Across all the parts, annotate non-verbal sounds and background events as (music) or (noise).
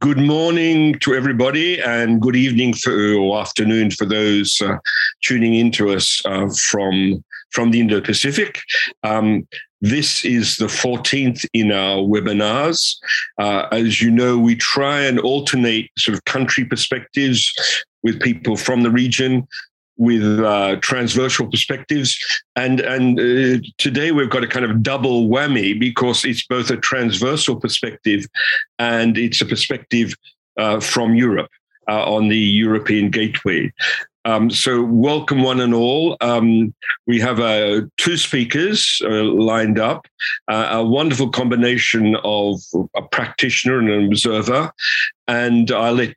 Good morning to everybody, and good evening for, or afternoon for those uh, tuning in to us uh, from from the Indo-Pacific. Um, this is the 14th in our webinars. Uh, as you know, we try and alternate sort of country perspectives with people from the region with uh, transversal perspectives. And, and uh, today we've got a kind of double whammy because it's both a transversal perspective and it's a perspective uh, from Europe uh, on the European gateway. Um, so, welcome one and all. Um, we have uh, two speakers uh, lined up, uh, a wonderful combination of a practitioner and an observer. And I'll let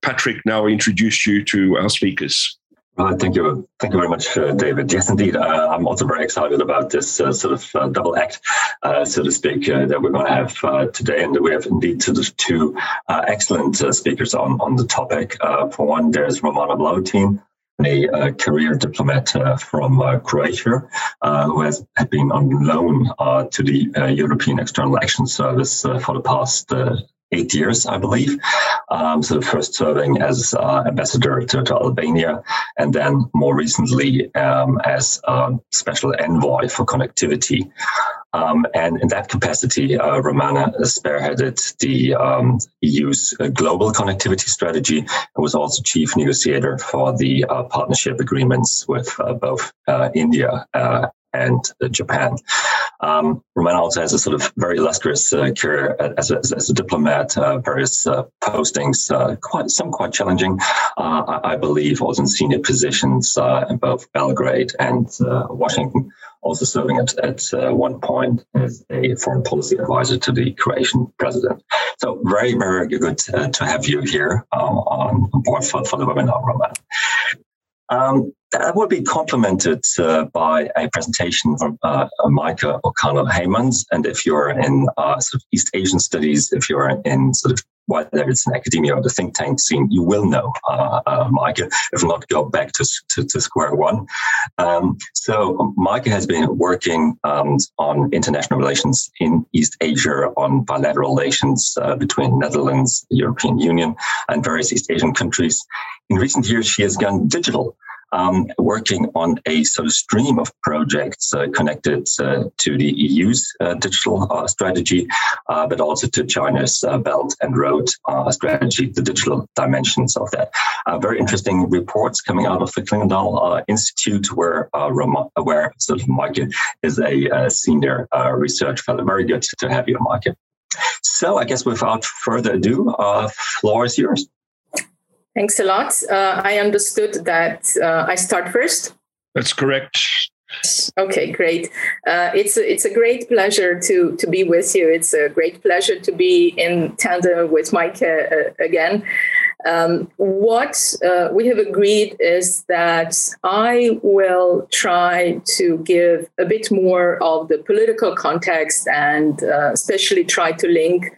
Patrick now introduce you to our speakers. Uh, thank you. Thank you very much, uh, David. Yes, indeed. Uh, I'm also very excited about this uh, sort of uh, double act, uh, so to speak, that we're going to have today. And we have indeed sort of two excellent speakers on, on the topic. for one, there's Romana Vlahutin, a career diplomat from Croatia, who has been on loan to the European External Action Service for the past eight years, I believe. Um, so first serving as uh, ambassador to, to, Albania, and then more recently um, as a special envoy for connectivity. Um, and in that capacity, uh, Romana spearheaded the um, EU's uh, global connectivity strategy and was also chief negotiator for the uh, partnership agreements with uh, both uh, India and Japan. Um, Romana also has a sort of very illustrious uh, career as a, as a diplomat, uh, various uh, postings, uh, quite some quite challenging, uh, I, I, believe, also in senior positions uh, in both Belgrade and Washington. Also serving at, at one point as a foreign policy advisor to the Croatian president. So very, very good to have you here on board for, for the webinar, Romana. Um, that will be complemented uh, by a presentation from uh, Maaike Okano-Heijmans. And if you're in uh, sort of East Asian studies, if you're in sort of whether it's in academia or the think tank scene, you will know uh, uh, Maaike, if not go back to, to, to square one. Um, so Maaike has been working um, on international relations in East Asia, on bilateral relations uh, between Netherlands, European Union, and various East Asian countries. In recent years, she has gone digital um, working on a sort of stream of projects uh, connected uh, to the EU's uh, digital uh, strategy, uh, but also to China's uh, Belt and Road strategy, the digital dimensions of that. very interesting reports coming out of the Clingendael Institute, where where sort of Maaike is a senior research fellow. Very good to have you, Maaike. So I guess without further ado, floor is yours. Thanks a lot. Uh, I understood that uh, I start first. That's correct. Okay, great. Uh, it's a, it's a great pleasure to to be with you. It's a great pleasure to be in tandem with Maaike uh, again. Um, what uh, we have agreed is that I will try to give a bit more of the political context and uh, especially try to link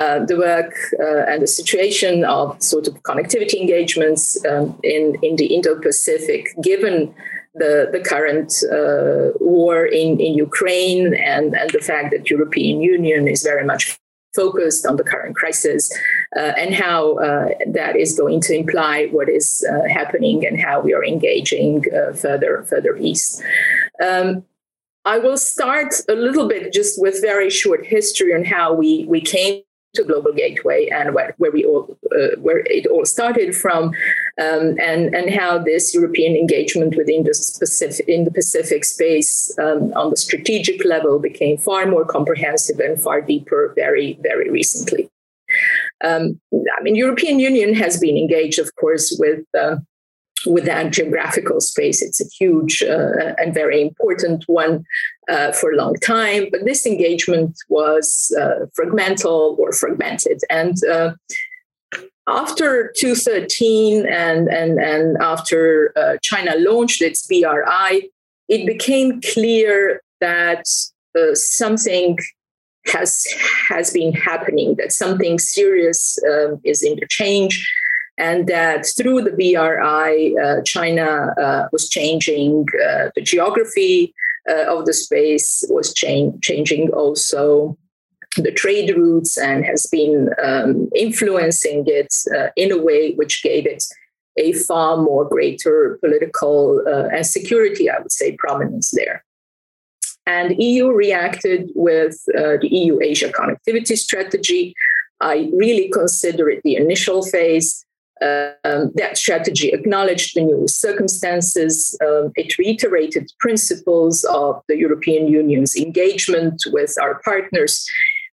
uh, the work uh, and the situation of sort of connectivity engagements um, in, in the Indo-Pacific, given the, the current uh, war in, in Ukraine and, and the fact that European Union is very much focused on the current crisis uh, and how uh, that is going to imply what is happening and how we are engaging further further east. Um, I will start a little bit just with very short history on how we, we came to Global Gateway and where, where we all uh, where it all started from, um, and and how this European engagement within the Pacific in the Pacific space um, on the strategic level became far more comprehensive and far deeper very very recently. Um, I mean, European Union has been engaged, of course, with uh, with that geographical space. It's a huge uh, and very important one uh, for a long time, but this engagement was uh, fragmental or fragmented. And uh, after 2013 and, and, and after uh, China launched its BRI, it became clear that uh, something has has been happening, that something serious um, is interchange and that through the BRI, uh, China uh, was changing uh, the geography uh, of the space, was cha- changing also the trade routes and has been um, influencing it uh, in a way which gave it a far more greater political uh, and security, I would say, prominence there. And EU reacted with the EU Asia connectivity strategy. I really consider it the initial phase. Um, that strategy acknowledged the new circumstances. Um, it reiterated principles of the European Union's engagement with our partners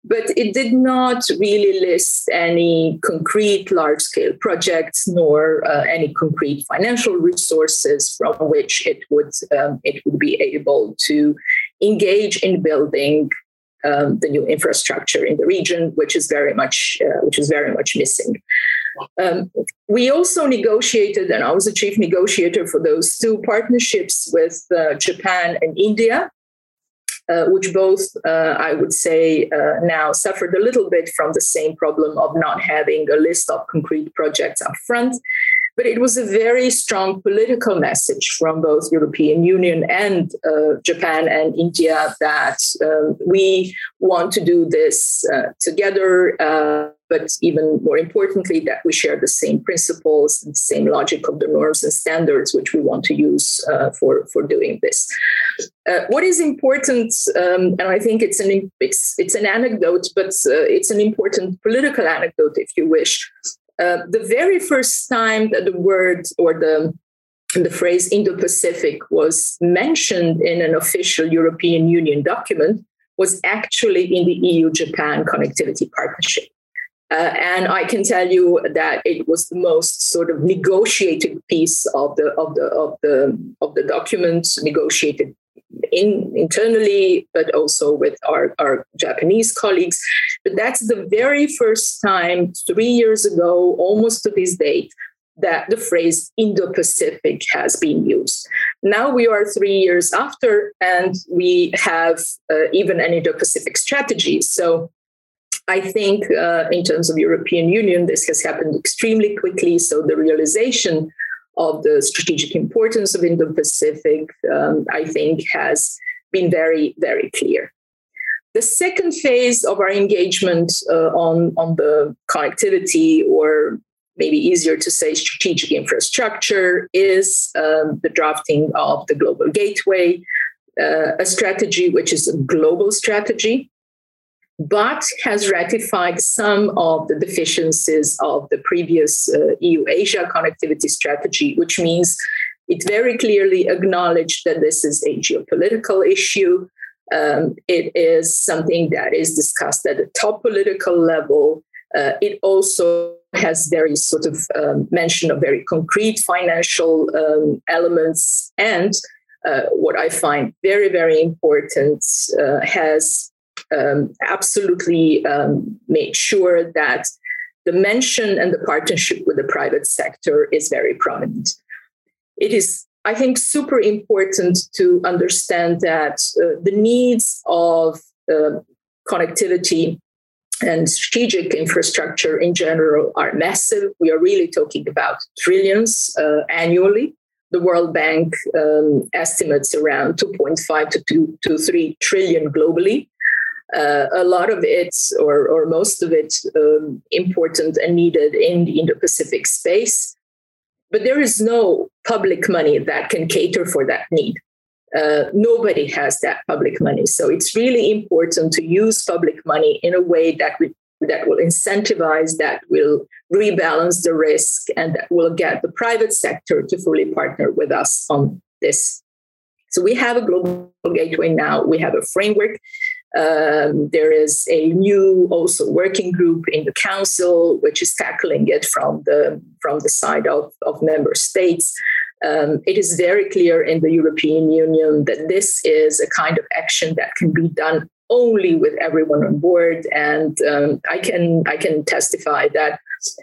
but it did not really list any concrete large scale projects nor uh, any concrete financial resources from which it would um, it would be able to engage in building um, the new infrastructure in the region, which is very much uh, which is very much missing. Um, we also negotiated, and I was the chief negotiator for those two partnerships with uh, Japan and India uh, which both, uh, I would say, uh, now suffered a little bit from the same problem of not having a list of concrete projects up front. But it was a very strong political message from both European Union and uh, Japan and India that um, we want to do this uh, together but even more importantly, that we share the same principles, and the same logic of the norms and standards which we want to use uh, for for doing this. Uh, what is important, um, and I think it's an it's it's an anecdote, but uh, it's an important political anecdote, if you wish. Uh, the very first time that the word or the the phrase Indo-Pacific was mentioned in an official European Union document was actually in the EU-Japan connectivity partnership. Uh, and I can tell you that it was the most sort of negotiated piece of the of the of the of the documents negotiated in, internally, but also with our, our Japanese colleagues. But that's the very first time, three years ago, almost to this date, that the phrase Indo Pacific has been used. Now we are three years after, and we have uh, even an Indo Pacific strategy. So I think uh, in terms of European Union, this has happened extremely quickly. So the realization of the strategic importance of Indo-Pacific, um, I think, has been very, very clear. The second phase of our engagement uh, on, on the connectivity, or maybe easier to say strategic infrastructure, is um, the drafting of the Global Gateway, uh, a strategy which is a global strategy but has ratified some of the deficiencies of the previous uh, EU Asia connectivity strategy, which means it very clearly acknowledged that this is a geopolitical issue. Um, it is something that is discussed at the top political level. Uh, it also has very sort of um, mention of very concrete financial um, elements and uh, what I find very, very important uh, has um, absolutely um, made sure that the mention and the partnership with the private sector is very prominent. It is, I think, super important to understand that uh, the needs of uh, connectivity and strategic infrastructure in general are massive. We are really talking about trillions uh, annually. The World Bank um, estimates around 2.5 to 2 to 3 trillion globally uh, a lot of it, or, or most of it, um, important and needed in the Indo Pacific space. But there is no public money that can cater for that need. Uh, nobody has that public money. So it's really important to use public money in a way that we, that will incentivize, that will rebalance the risk, and that will get the private sector to fully partner with us on this. So we have a global gateway now. We have a framework um, there is a new also working group in the council which is tackling it from the from the side of, of member states. Um, it is very clear in the European Union that this is a kind of action that can be done only with everyone on board. And um, I can I can testify that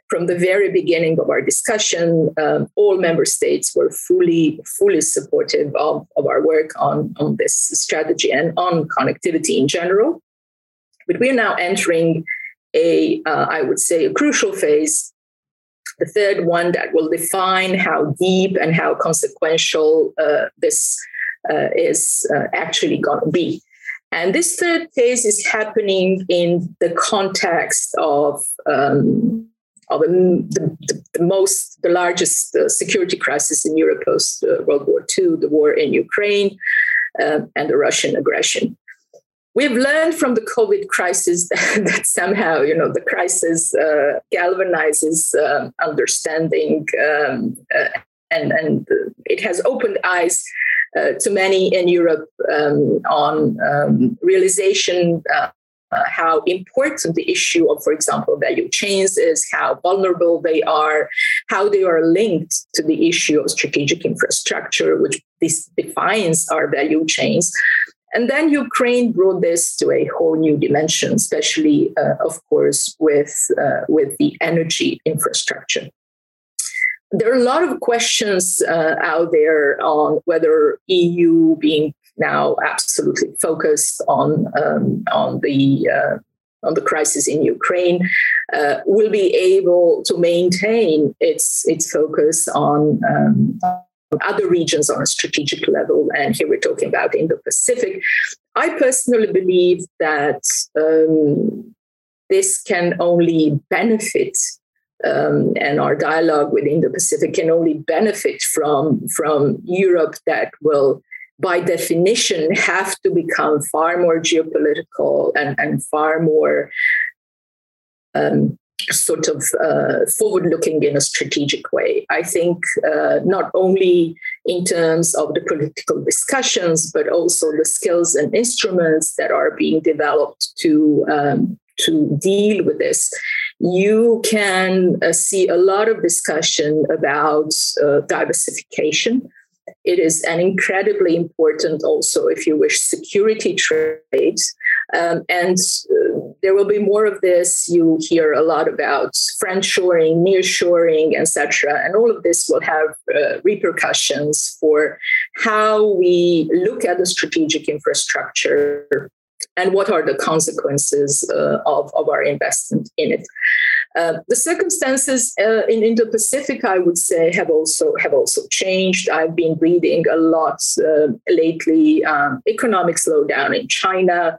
from the very beginning of our discussion, um, all member states were fully, fully supportive of, of our work on, on this strategy and on connectivity in general. But we are now entering a, uh, I would say, a crucial phase, the third one that will define how deep and how consequential uh, this uh, is uh, actually going to be. And this third phase is happening in the context of um, of the, the, the, most, the largest uh, security crisis in Europe post uh, World War II, the war in Ukraine, uh, and the Russian aggression. We've learned from the COVID crisis (laughs) that, that somehow, you know, the crisis uh, galvanizes um, understanding, um, uh, and and it has opened eyes uh, to many in Europe um, on um, realization uh, how important the issue of, for example, value chains is, how vulnerable they are, how they are linked to the issue of strategic infrastructure, which this defines our value chains. And then Ukraine brought this to a whole new dimension, especially, uh, of course, with, uh, with the energy infrastructure. There are a lot of questions uh, out there on whether EU being now absolutely focused on um, on the uh, on the crisis in Ukraine, uh, will be able to maintain its its focus on, um, other regions on a strategic level. And here we're talking about Indo-Pacific. I personally believe that um, this can only benefit um, and our dialogue within the Pacific can only benefit from from Europe that will by definition have to become far more geopolitical and, and far more um, sort of uh, forward looking in a strategic way. I think uh, not only in terms of the political discussions, but also the skills and instruments that are being developed to. Um, to deal with this, you can uh, see a lot of discussion about uh, diversification, it is an incredibly important, also, if you wish, security trade. Um, and uh, there will be more of this. You hear a lot about friendshoring, nearshoring, etc. And all of this will have uh, repercussions for how we look at the strategic infrastructure and what are the consequences uh, of, of our investment in it. Uh, the circumstances uh, in Indo-Pacific, I would say, have also have also changed. I've been reading a lot uh, lately. Um, economic slowdown in China,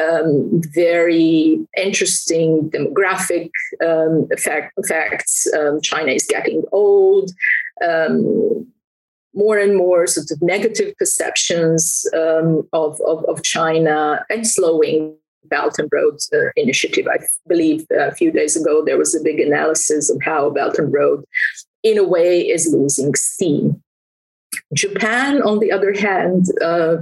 um, very interesting demographic um, effect, effects. Um, China is getting old. More and more sort of negative perceptions um, of, of, of China and slowing Belt and Road uh, Initiative. I believe a few days ago there was a big analysis of how Belt and Road, in a way, is losing steam. Japan, on the other hand, uh,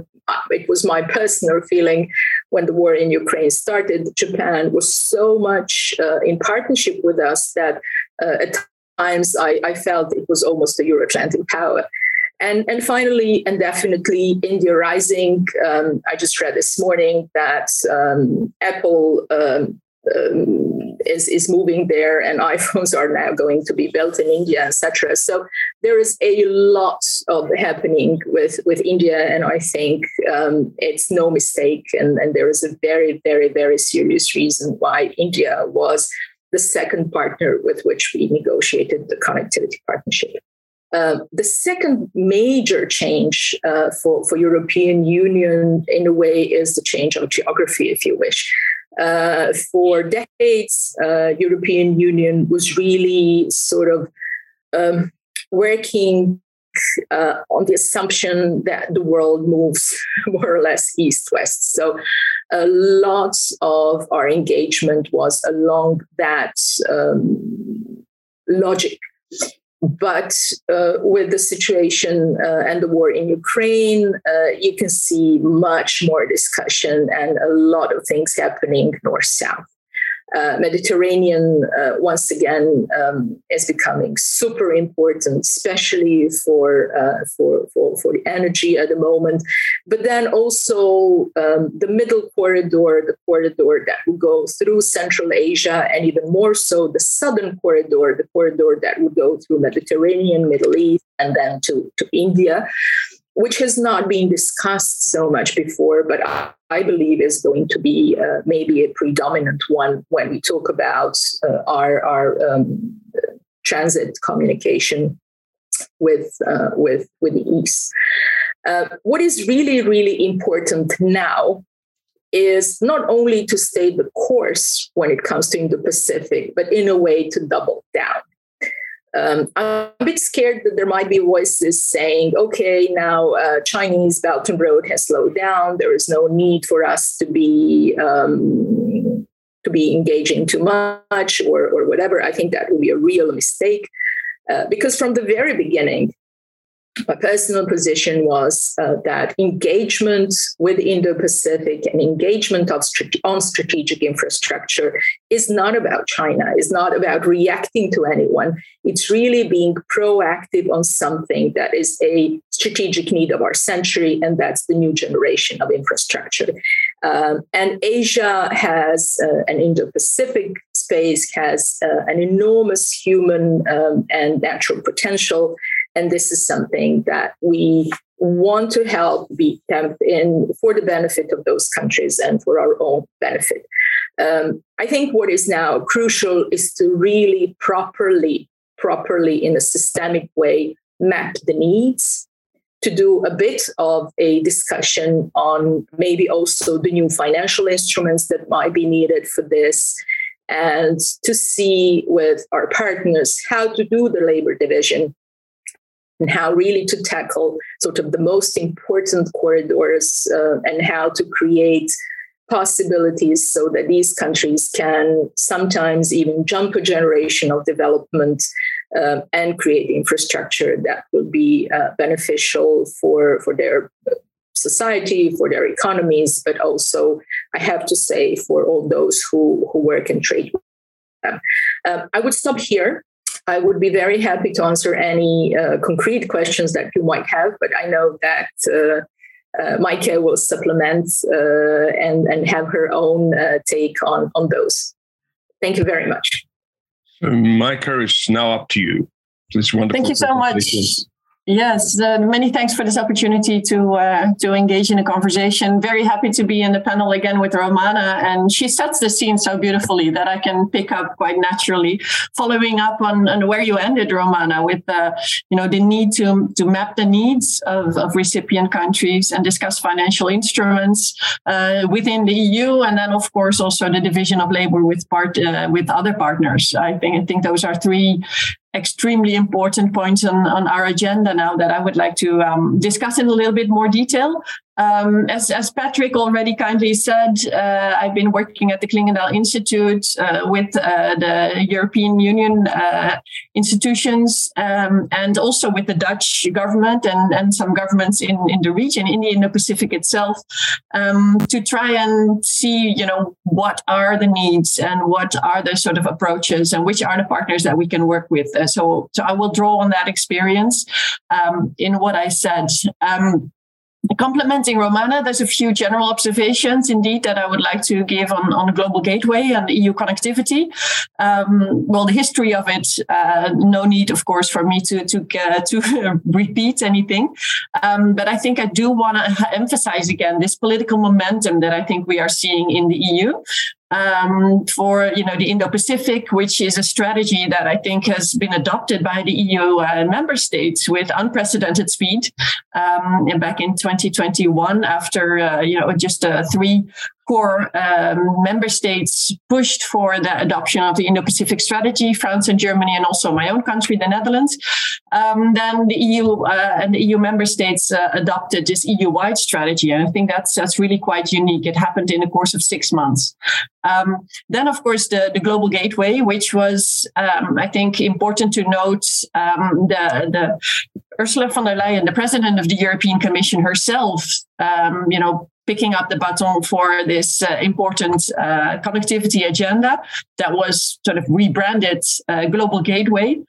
it was my personal feeling when the war in Ukraine started. Japan was so much uh, in partnership with us that uh, at times I, I, felt it was almost a Euro Atlantic power. And, and finally, and definitely, India Rising. Um, I just read this morning that um, Apple um, um is, is moving there, and (laughs) iPhones are now going to be built in India, etc. So there is a lot of happening with, with India, and I think um, it's no mistake. And, and there is a very, very, very serious reason why India was the second partner with which we negotiated the connectivity partnership. Uh, the second major change uh, for, for European Union, in a way, is the change of geography, if you wish. Uh, for decades, uh, European Union was really sort of um, working uh, on the assumption that the world moves (laughs) more or less east-west. So a lot of our engagement was along that um, logic. But uh, with the situation uh, and the war in Ukraine, uh, you can see much more discussion and a lot of things happening north south. Uh, Mediterranean uh, once again um, is becoming super important, especially for, uh, for, for for the energy at the moment. But then also um, the middle corridor, the corridor that would go through Central Asia, and even more so the southern corridor, the corridor that would go through Mediterranean, Middle East, and then to to India which has not been discussed so much before, but I believe is going to be uh, maybe a predominant one when we talk about uh, our, our um, transit communication with, uh, with, with the East. Uh, what is really, really important now is not only to stay the course when it comes to Indo-Pacific, but in a way to double down. Um, I'm a bit scared that there might be voices saying, okay, now uh, Chinese Belt and Road has slowed down. There is no need for us to be um, to be engaging too much or, or whatever. I think that would be a real mistake uh, because from the very beginning, my personal position was uh, that engagement with Indo-Pacific and engagement of on strategic infrastructure is not about China, is not about reacting to anyone. It's really being proactive on something that is a strategic need of our century, and that's the new generation of infrastructure. Um, and Asia has uh, an Indo-Pacific space has uh, an enormous human um, and natural potential and this is something that we want to help be in for the benefit of those countries and for our own benefit. Um, I think what is now crucial is to really properly, properly in a systemic way, map the needs, to do a bit of a discussion on maybe also the new financial instruments that might be needed for this, and to see with our partners how to do the labor division and how really to tackle sort of the most important corridors uh, and how to create possibilities so that these countries can sometimes even jump a generation of development uh, and create infrastructure that will be uh, beneficial for, for their society, for their economies, but also, I have to say, for all those who, who work and trade with them. Um, I would stop here I would be very happy to answer any uh, concrete questions that you might have, but I know that uh, uh, Maaike will supplement uh, and, and have her own uh, take on, on those. Thank you very much. So Maaike, is now up to you. This wonderful. Thank you so much. Yes, uh, many thanks for this opportunity to uh, to engage in a conversation. Very happy to be in the panel again with Romana, and she sets the scene so beautifully that I can pick up quite naturally. Following up on, on where you ended, Romana, with uh, you know the need to to map the needs of, of recipient countries and discuss financial instruments uh, within the EU, and then of course also the division of labor with part uh, with other partners. I think I think those are three extremely important points on, on our agenda now that I would like to um, discuss in a little bit more detail. Um, as, as, Patrick already kindly said, uh, I've been working at the Clingendael Institute uh, with uh, the European Union uh, institutions um, and also with the Dutch government and, and some governments in, in the region, in the Indo-Pacific itself, um, to try and see, you know, what are the needs and what are the sort of approaches and which are the partners that we can work with. Uh, so, so I will draw on that experience um, in what I said. Complementing Romana, there's a few general observations indeed that I would like to give on, on the global gateway and EU connectivity. Um, well, the history of it, uh, no need, of course, for me to to uh, to (laughs) repeat anything. Um, but I think I do want to (laughs) emphasize again this political momentum that I think we are seeing in the EU um, for you know the Indo-Pacific, which is a strategy that I think has been adopted by the EU uh, member states with unprecedented speed. Um, back in 2021, after uh, you know just uh, three core um, member states pushed for the adoption of the Indo-Pacific strategy, France and Germany, and also my own country, the Netherlands. Um, then the EU uh, and the EU member states uh, adopted this EU-wide strategy, and I think that's that's really quite unique. It happened in the course of six months. Um, then, of course, the, the global gateway, which was, um, I think, important to note. Um, the the Ursula von der Leyen, the president of the European Commission herself, um, you know, picking up the baton for this uh, important uh, connectivity agenda that was sort of rebranded uh, Global Gateway.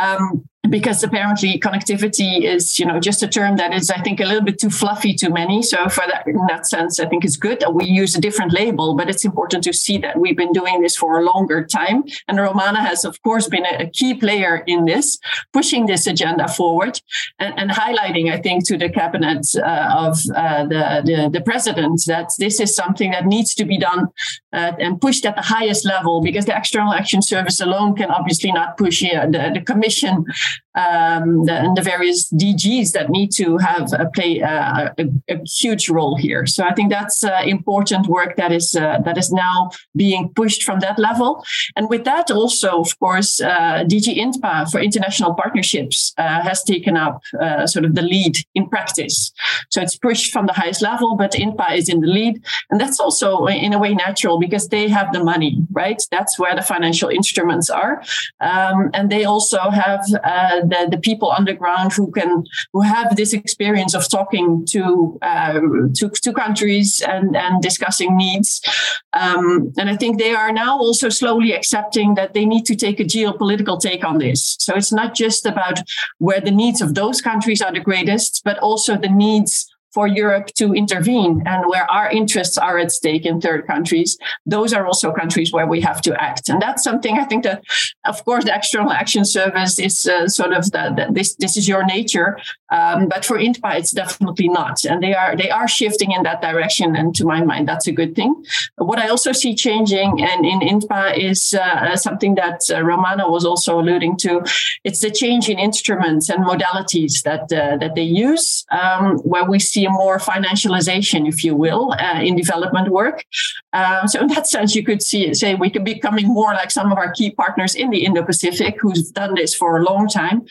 Um, because apparently connectivity is you know just a term that is i think a little bit too fluffy to many. So for that in that sense i think it's good that we use a different label but it's important to see that we've been doing this for a longer time. And romana has of course been a, key player in this pushing this agenda forward and, and highlighting i think to the cabinet uh, of uh, the, the, the president that this is something that needs to be done uh, and pushed at the highest level because the external action service alone can obviously not push the, the commission um, the, and the various DGs that need to have a play uh, a, a, huge role here. So I think that's uh, important work that is uh, that is now being pushed from that level. And with that, also of course, uh, DG INTPA for international partnerships uh, has taken up sort of the lead in practice. So it's pushed from the highest level, but INTPA is in the lead, and that's also in a way natural because they have the money, right? That's where the financial instruments are, um, and they also have the, the people on the ground who can who have this experience of talking to uh, to, to countries and and discussing needs. Um, and I think they are now also slowly accepting that they need to take a geopolitical take on this. So it's not just about where the needs of those countries are the greatest but also the needs for Europe to intervene and where our interests are at stake in third countries, those are also countries where we have to act. And that's something I think that, of course, the External Action Service is uh, sort of the, this. This is your nature, um, but for INTPA, it's definitely not. And they are they are shifting in that direction. And to my mind, that's a good thing. What I also see changing and in INTPA is uh, something that uh, Romana was also alluding to. It's the change in instruments and modalities that uh, that they use, um, where we see see more financialization, if you will, uh, in development work. Uh, so in that sense, you could see say we could be becoming more like some of our key partners in the Indo-Pacific who's done this for a long time,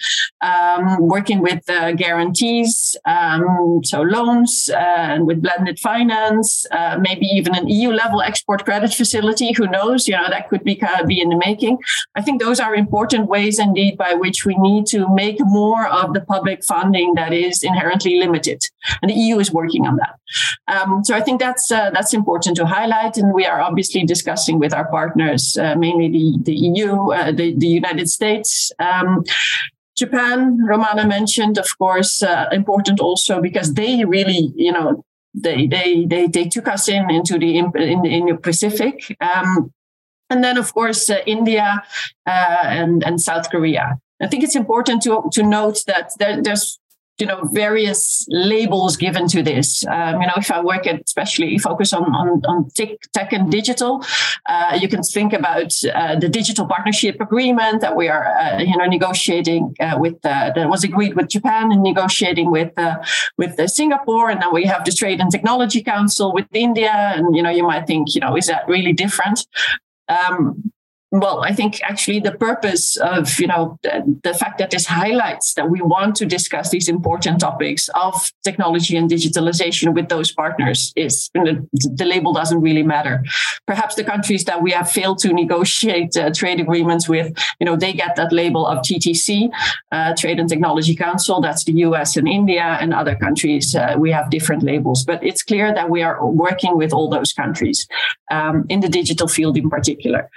um, working with uh, guarantees, um, so loans, uh, and with blended finance, uh, maybe even an EU level export credit facility. Who knows? You know that could be uh, be in the making. I think those are important ways indeed by which we need to make more of the public funding that is inherently limited. And the EU is working on that. Um, so I think that's uh, that's important to highlight, and we are obviously discussing with our partners, uh, mainly the the EU, uh, the the United States. Um, Japan, Romana mentioned, of course, uh, important also because they really, you know, they they they they took us in into the in, in the Pacific. Um, and then, of course, uh, India uh, and, and South Korea. I think it's important to, to note that there, there's you know various labels given to this. Um, you know if i work at especially focus on on, on tech, tech and digital uh, you can think about uh, the digital partnership agreement that we are uh, you know negotiating uh, with uh, that was agreed with japan and negotiating with uh, with the singapore. And now we have the trade and technology council with india. And you know you might think you know is that really different? Um, well, I think actually the purpose of you know the, the, fact that this highlights that we want to discuss these important topics of technology and digitalization with those partners is the, the label doesn't really matter. Perhaps the countries that we have failed to negotiate uh, trade agreements with, you know, they get that label of TTC, uh, Trade and Technology Council. That's the U.S. and India, and other countries. Uh, we have different labels, but it's clear that we are working with all those countries um, in the digital field in particular.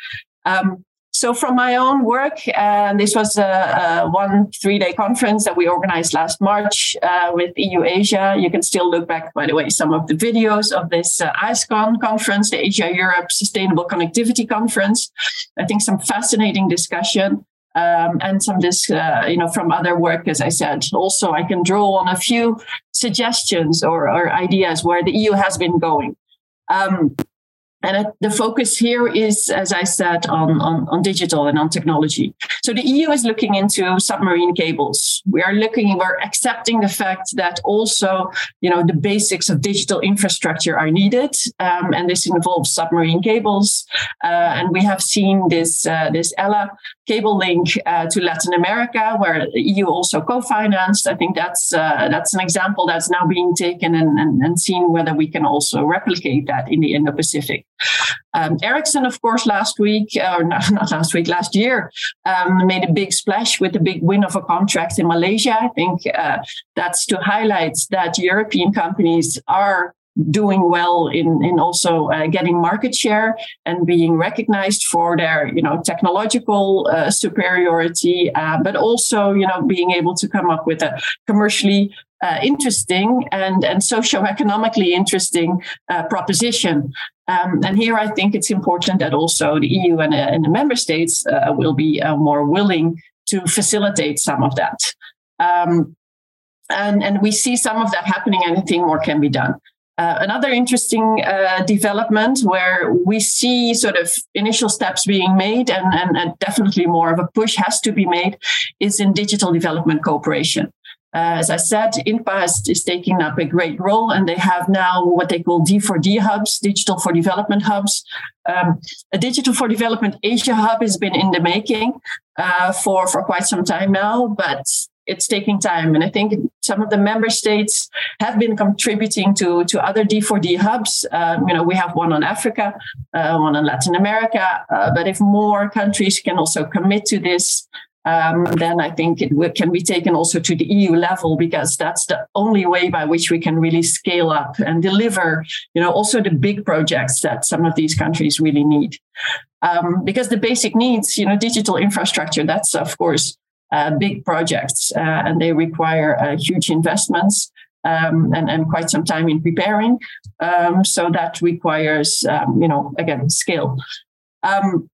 Um, so from my own work, and uh, this was a, a one three-day conference that we organized last March uh, with EU Asia. You can still look back, by the way, some of the videos of this uh, ASCON conference, the Asia Europe Sustainable Connectivity Conference. I think some fascinating discussion. Um, and some this, uh, you know, from other work, as I said. Also, I can draw on a few suggestions or, or ideas where the EU has been going. Um, and the focus here is, as I said, on, on, on, digital and on technology. So the EU is looking into submarine cables. We are looking, we're accepting the fact that also, you know, the basics of digital infrastructure are needed. Um, and this involves submarine cables. Uh, and we have seen this, uh, this ELA cable link uh, to Latin America, where EU also co-financed. I think that's, uh, that's an example that's now being taken and, and, and seen whether we can also replicate that in the Indo-Pacific. Um, Ericsson, of course, last week, or (laughs) not, not last week, last year, um, made a big splash with the big win of a contract in Malaysia. I think uh, that's to highlight that European companies are doing well in in also uh, getting market share and being recognized for their you know technological uh, superiority uh, but also you know being able to come up with a commercially uh, interesting and and socio-economically interesting uh, proposition um, and here I think it's important that also the EU and, uh, and the member states will be more willing to facilitate some of that um, and, and we see some of that happening. Anything more can be done. Uh, another interesting uh, development where we see sort of initial steps being made and, and, and, definitely more of a push has to be made is in digital development cooperation. Uh, as I said, INTPA is, is, taking up a great role, and they have now what they call D4D hubs, digital for development hubs. Um, a digital for development Asia hub has been in the making uh, for for quite some time now, but it's taking time. And I think some of the member states have been contributing to, to other D4D hubs. Um, you know, we have one on Africa, uh, one on Latin America. Uh, but if more countries can also commit to this, um, then I think it w- can be taken also to the EU level because that's the only way by which we can really scale up and deliver, you know, also the big projects that some of these countries really need. Um, because the basic needs, you know, digital infrastructure, that's of course big projects uh, and they require uh, huge investments. Um, and, and quite some time in preparing. Um, so that requires, um, you know, again, scale. Um,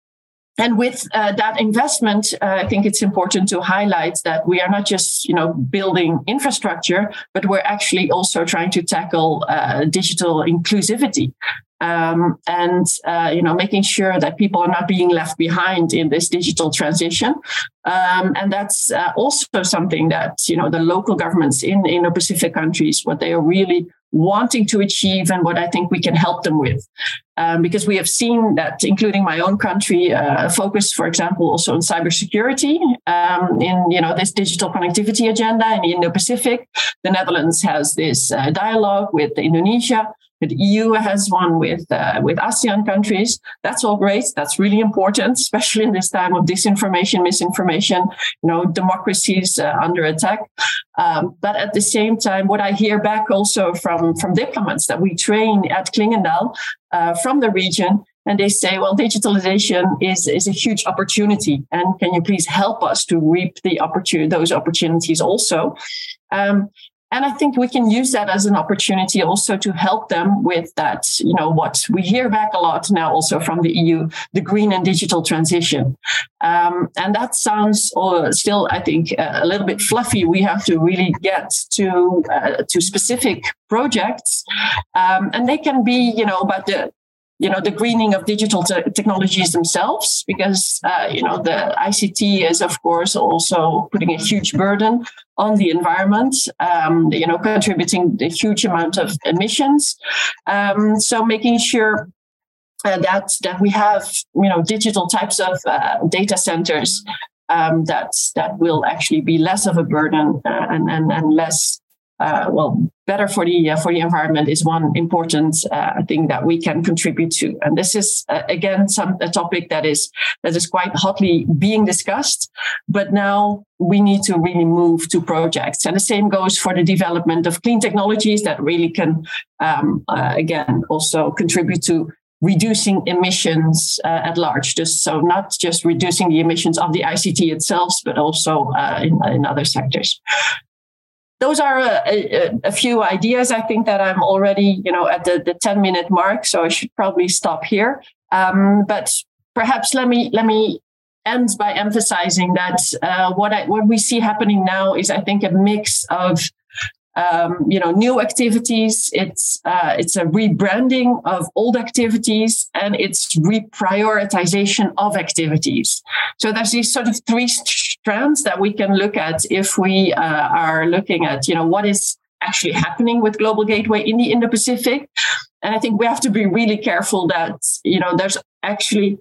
and with uh, that investment, uh, I think it's important to highlight that we are not just, you know, building infrastructure, but we're actually also trying to tackle uh, digital inclusivity. Um, and uh, you know making sure that people are not being left behind in this digital transition. Um, and that's uh, also something that you know the local governments in in the pacific countries what they are really wanting to achieve and what i think we can help them with. Um, because we have seen that including my own country uh, focus for example also on cybersecurity um, in you know this digital connectivity agenda in the indo-pacific. The netherlands has this uh, dialogue with indonesia the EU has one with uh, with ASEAN countries. That's all great. That's really important, especially in this time of disinformation, misinformation. You know, democracies uh, under attack. Um, but at the same time, what I hear back also from from diplomats that we train at Clingendael uh, from the region and they say, well, digitalization is, is a huge opportunity. And can you please help us to reap the opportunity, those opportunities also? Um, and I think we can use that as an opportunity also to help them with that, you know, what we hear back a lot now also from the EU, the green and digital transition. Um, and that sounds uh, still, I think, uh, a little bit fluffy. We have to really get to uh, to specific projects, um, and they can be, you know, about the you know the greening of digital te- technologies themselves because uh, you know the ICT is of course also putting a huge burden on the environment um, you know contributing a huge amount of emissions. Um, so making sure uh, that that we have you know digital types of uh, data centers um, that that will actually be less of a burden uh, and, and and less well, better for the uh, for the environment is one important uh, thing that we can contribute to. And this is uh, again some a topic that is that is quite hotly being discussed. But now we need to really move to projects, and the same goes for the development of clean technologies that really can um, uh, again also contribute to reducing emissions uh, at large. Just so not just reducing the emissions of the ICT itself, but also uh, in, in other sectors those are a, a, a, few ideas. I think that I'm already, you know, at the, the 10 minute mark, so I should probably stop here. Um, but perhaps let me let me end by emphasizing that uh, what I, what we see happening now is, I think, a mix of um, you know new activities it's uh, it's a rebranding of old activities and it's reprioritization of activities so there's these sort of three strands that we can look at if we uh, are looking at you know what is actually happening with global gateway in the indo-pacific and i think we have to be really careful that you know there's actually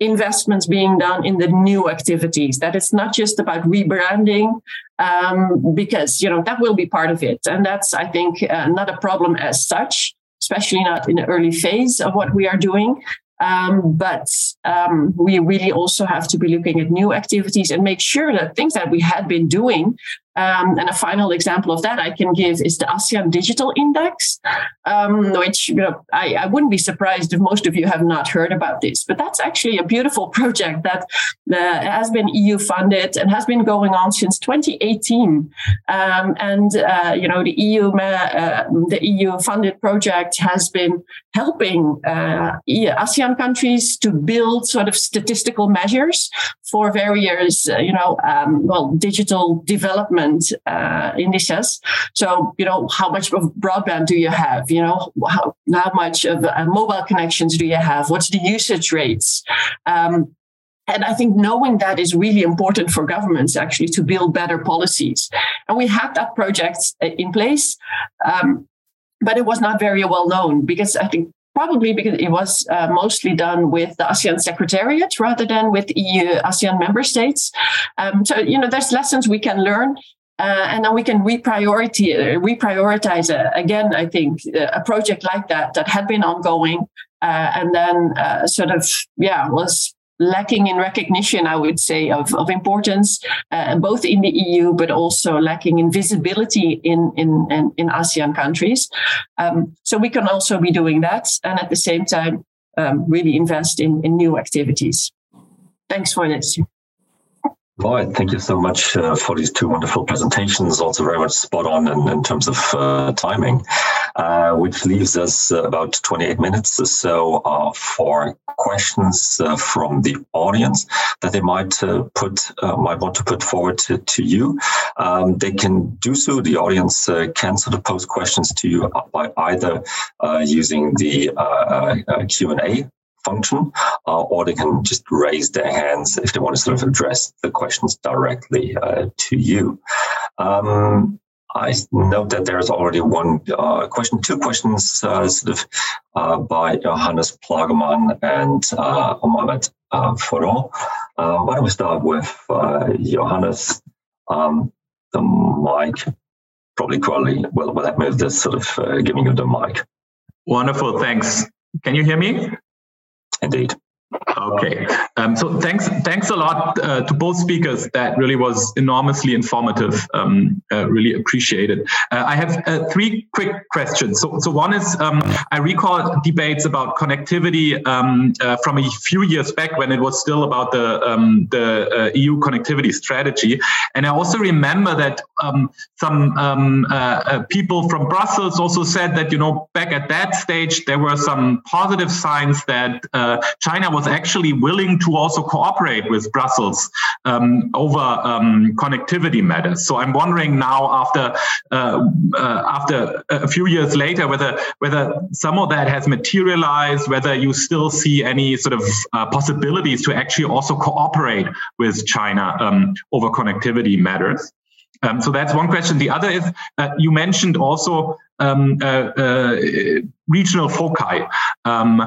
investments being done in the new activities. That it's not just about rebranding um, because you know that will be part of it. And that's i think uh, not a problem as such especially not in the early phase of what we are doing um, but um, we really also have to be looking at new activities and make sure that things that we had been doing um, and a final example of that I can give is the ASEAN Digital Index, um, which you know I, I, wouldn't be surprised if most of you have not heard about this, but that's actually a beautiful (laughs) project that uh, has been EU funded and has been going on since 2018. Um, and uh, you know the EU uh, the EU funded project has been helping uh, ASEAN countries to build sort of statistical measures for various uh, you know um, well digital development development uh, indices. So, you know, how much of broadband do you have? You know, how, how much of uh, mobile connections do you have? What's the usage rates? Um, and I think knowing that is really important for governments actually to build better policies. And we had that project uh, in place, um, but it was not very well known because I think probably because it was uh, mostly done with the ASEAN Secretariat rather than with EU ASEAN member states. Um, so, you know, there's lessons we can learn. Uh, and then we can reprioritize, reprioritize uh, again. I think uh, a project like that that had been ongoing, uh, and then uh, sort of yeah was lacking in recognition, I would say, of, of importance, uh, both in the EU, but also lacking in visibility in, in, in, in ASEAN countries. Um, so we can also be doing that and at the same time, um, really invest in, in new activities. Thanks for this. Lloyd, thank you so much uh, for these two wonderful presentations. Also, very much spot on in, in terms of uh, timing, uh, which leaves us uh, about 28 minutes or so uh, for questions uh, from the audience that they might put might want to put forward to, to you. Um, they can do so. The audience can sort of pose questions to you by either using the Q and A function, uh, or they can just raise their hands if they want to sort of address the questions directly uh, to you. Um, I note that there's already one uh, question, two questions uh, sort of uh, by Johannes Plagemann and uh, Mohamed uh, Foro. why don't we start with Johannes? Um, the mic, probably Crowley will, will me with this sort of giving you the mic. Wonderful, thanks. Can you hear me? Indeed. Okay, um, so thanks, thanks a lot uh, to both speakers. That really was enormously informative. Um, uh, really appreciated. Uh, I have uh, three quick questions. So, so one is um, I recall debates about connectivity um, uh, from a few years back when it was still about the um, the uh, EU connectivity strategy, and I also remember that um, some people from Brussels also said that you know back at that stage there were some positive signs that China was was actually willing to also cooperate with Brussels um, over um, connectivity matters. So I'm wondering now, after uh, uh, after a few years later, whether whether some of that has materialized, whether you still see any sort of uh, possibilities to actually also cooperate with China um, over connectivity matters. Um, so that's one question. The other is uh, you mentioned also um, uh, uh, regional foci. Um,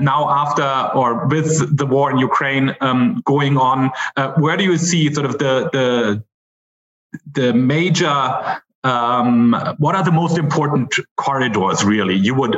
now, after or with the war in Ukraine um, going on, uh, where do you see sort of the the the major um, what are the most important corridors really you would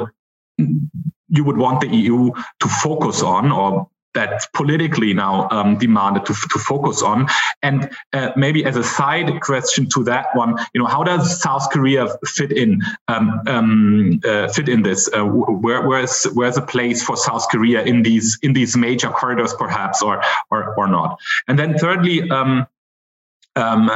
you would want the EU to focus on or that's politically now um, demanded to, to focus on. And uh, maybe as a side question to that one, you know, how does South Korea fit in um, um, uh, fit in this? Uh, where, where's where's a place for South Korea in these in these major corridors, perhaps, or or or not? And then thirdly. Um,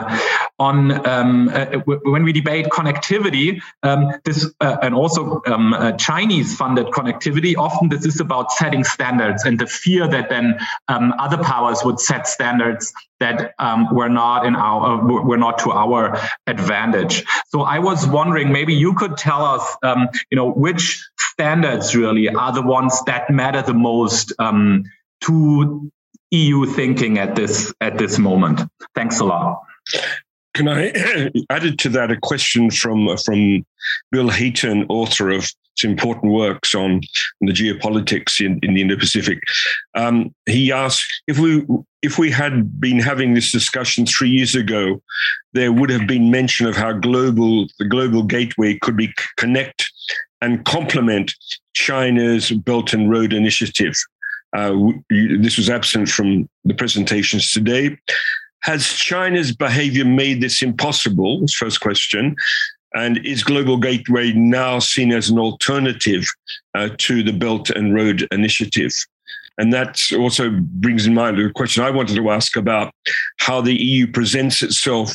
on um, uh, when we debate connectivity, um, this uh, and also um, uh, Chinese-funded connectivity. Often, this is about setting standards and the fear that then um, other powers would set standards that um, were not in our uh, were not to our advantage. So, I was wondering, maybe you could tell us, you know, which standards really are the ones that matter the most to EU thinking at this at this moment? Thanks a lot. Can I (coughs) add to that a question from from Bill Hayton, author of some important works on, the geopolitics in, in the Indo-Pacific. Um, he asked if we if we had been having this discussion three years ago, there would have been mention of how global the global gateway could be connect and complement China's Belt and Road Initiative. Uh, this was absent from the presentations today. Has China's behavior made this impossible? First question. And is Global Gateway now seen as an alternative uh, to the Belt and Road Initiative? And that also brings in mind a question I wanted to ask about how the EU presents itself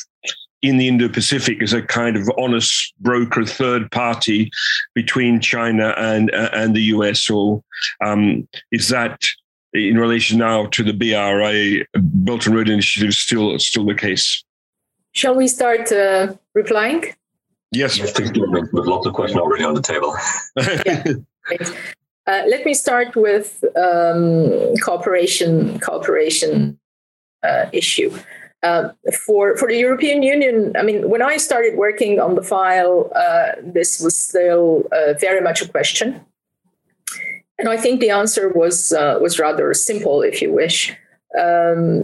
in the Indo Pacific as a kind of honest broker, third party between China and, uh, and the US? Or um, is that in relation now to the BRI Belt and Road Initiative still still the case? Shall we start uh, replying? Yes. yes please do. With lots of questions already on the table. (laughs) yeah. Uh, let me start with um, cooperation cooperation uh, issue. Uh, for for the European Union, I mean, when I started working on the file, uh, this was still uh, very much a question, and I think the answer was uh, was rather simple, if you wish. Um,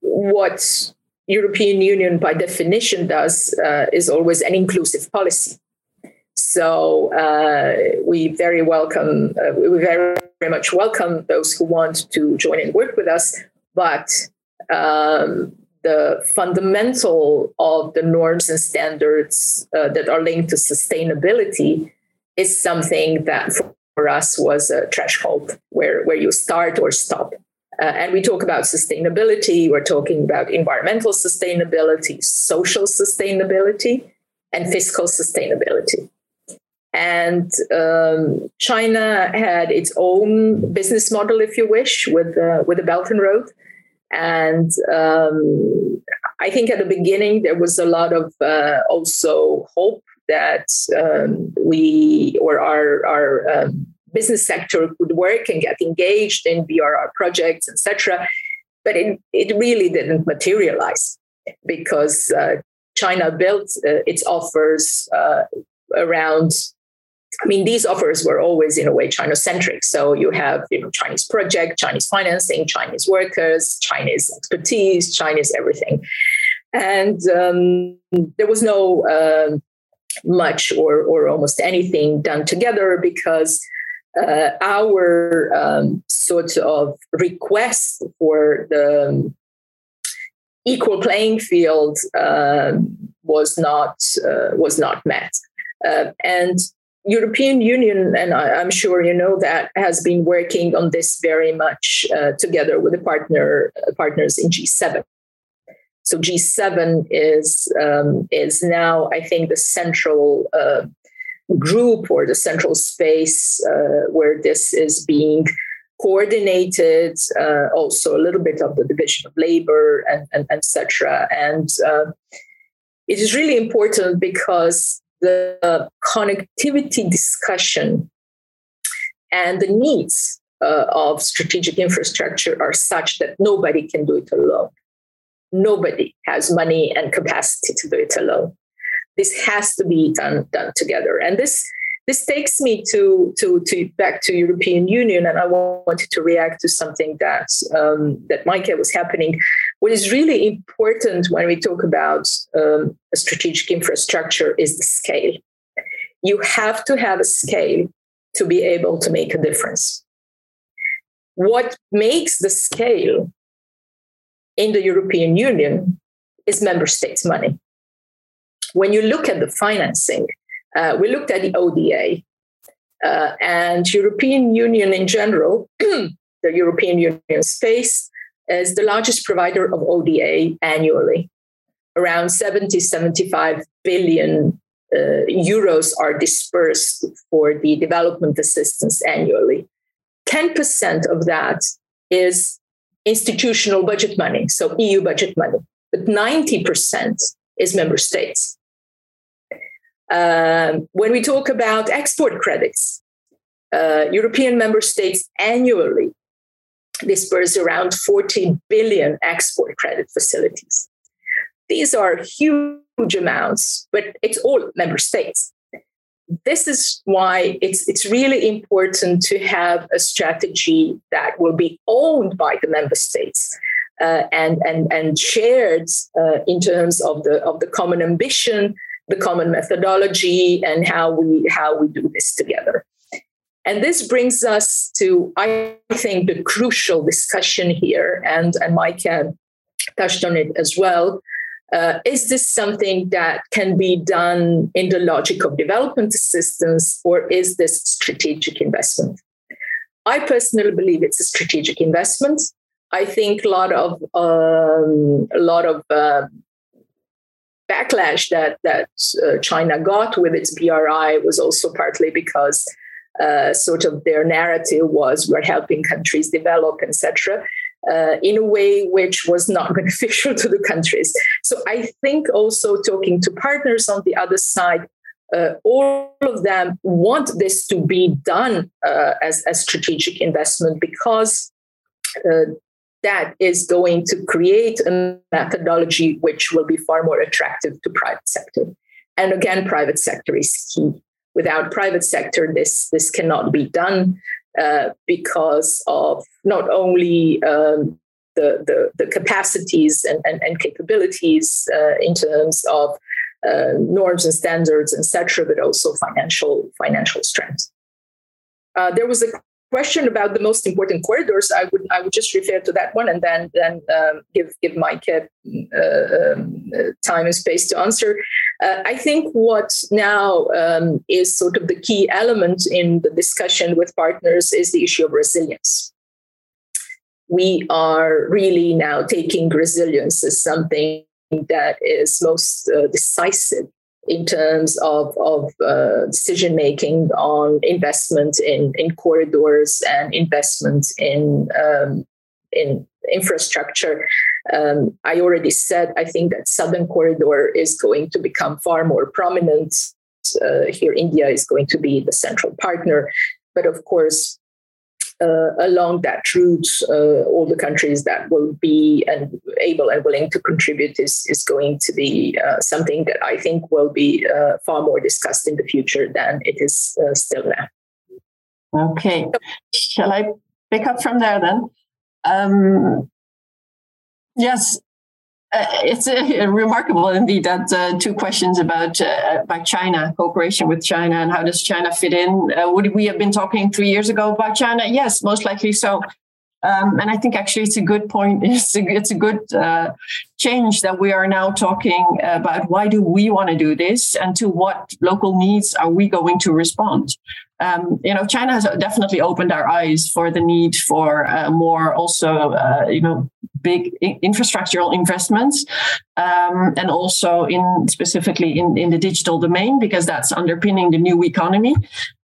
what European Union, by definition, does uh, is always an inclusive policy. So we very welcome, we very, very much welcome those who want to join and work with us, but um, the fundamental of the norms and standards uh, that are linked to sustainability is something that for us was a threshold where, where you start or stop. Uh, and we talk about sustainability, we're talking about environmental sustainability, social sustainability, and fiscal sustainability. And um, China had its own business model, if you wish, with, uh, with the Belt and Road. And um, I think at the beginning there was a lot of uh, also hope that um, we or our our um, business sector could work and get engaged in BRR projects, etc. But it, it really didn't materialize because uh, China built uh, its offers uh, around I mean, these offers were always in a way China-centric. So you have, you know, Chinese project, Chinese financing, Chinese workers, Chinese expertise, Chinese everything, and um, there was no uh, much or or almost anything done together because uh, our um, sort of request for the equal playing field uh, was not was not met, uh, and European Union, and I, am sure you know that, has been working on this very much uh, together with the partner uh, partners in G7. So G7 is um, is now, I think, the central uh, group or the central space uh, where this is being coordinated. Uh, also, a little bit of the division of labor and, and etc. And uh, it is really important because the connectivity discussion and the needs uh, of strategic infrastructure are such that nobody can do it alone. Nobody has money and capacity to do it alone. This has to be done, done together. And this this takes me to, to, to back to European Union, and I wanted to react to something that um, that Maaike was happening. What is really important when we talk about um, a strategic infrastructure is the scale. You have to have a scale to be able to make a difference. What makes the scale in the European Union is member states' money. When you look at the financing, uh, we looked at the ODA uh, and European Union in general, (clears throat) the European Union space is the largest provider of ODA annually. Around 70, 75 billion uh, euros are dispersed for the development assistance annually. 10% of that is institutional budget money, so EU budget money, but 90% is member states. Um, when we talk about export credits, uh, European member states annually disperse around 40 billion export credit facilities. These are huge amounts, but it's all member states. This is why it's, it's really important to have a strategy that will be owned by the member states. Uh, and, and, and shared uh, in terms of the, of the common ambition, the common methodology and how we how we do this together. And this brings us to, I think, the crucial discussion here, and, and Mike touched on it as well. Uh, is this something that can be done in the logic of development assistance, or is this strategic investment? I personally believe it's a strategic investment. I think a lot of um, a lot of uh, backlash that that uh, China got with its BRI was also partly because uh, sort of their narrative was we're helping countries develop, etc. uh, in a way which was not (laughs) beneficial to the countries. So I think also talking to partners on the other side, uh, all of them want this to be done uh, as a strategic investment because uh, that is going to create a methodology which will be far more attractive to private sector. And again, private sector is key. Without private sector, this this cannot be done uh, because of not only um, the, the, the capacities and, and, and capabilities uh, in terms of uh, norms and standards, etc., but also financial financial strength. Uh, there was a question about the most important corridors, I would I would just refer to that one and then then um, give give Mike uh, um, time and space to answer. Uh, I think what now um, is sort of the key element in the discussion with partners is the issue of resilience. We are really now taking resilience as something that is most uh, decisive in terms of, of uh, decision making on investment in, in corridors and investment in um, in infrastructure. Um, I already said I think that Southern Corridor is going to become far more prominent. Uh, here, India is going to be the central partner, but of course, along that route, uh, all the countries that will be and able and willing to contribute is, is going to be uh, something that I think will be uh, far more discussed in the future than it is uh, still now. Okay. Shall I pick up from there then? Um, yes, uh, it's uh, (laughs) remarkable indeed that uh, two questions about uh, about China cooperation with China and how does China fit in? Uh, would we have been talking three years ago about China? Yes, most likely so. Um, and I think actually it's a good point. (laughs) It's a, it's a good uh, change that we are now talking about why do we want to do this and to what local needs are we going to respond. Um, you know, China has definitely opened our eyes for the need for uh, more also, uh, you know, big infrastructural investments, um, and also in specifically in, in the digital domain because that's underpinning the new economy.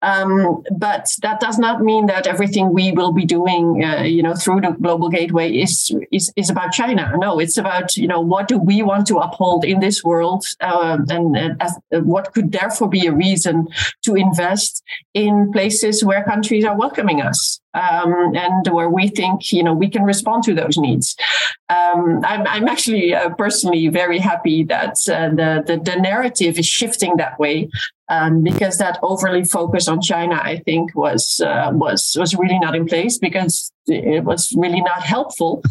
Um, but that does not mean that everything we will be doing, uh, you know, through the global gateway is, is is about China. No, it's about you know what do we want to uphold in this world, uh, and, as, uh, what could therefore be a reason to invest in places where countries are welcoming us um, and where we think you know we can respond to those needs. Um, I'm, I'm, actually uh, personally very happy that uh, the, the, the narrative is shifting that way um, because that overly focus on China, I think, was uh, was was really not in place because it was really not helpful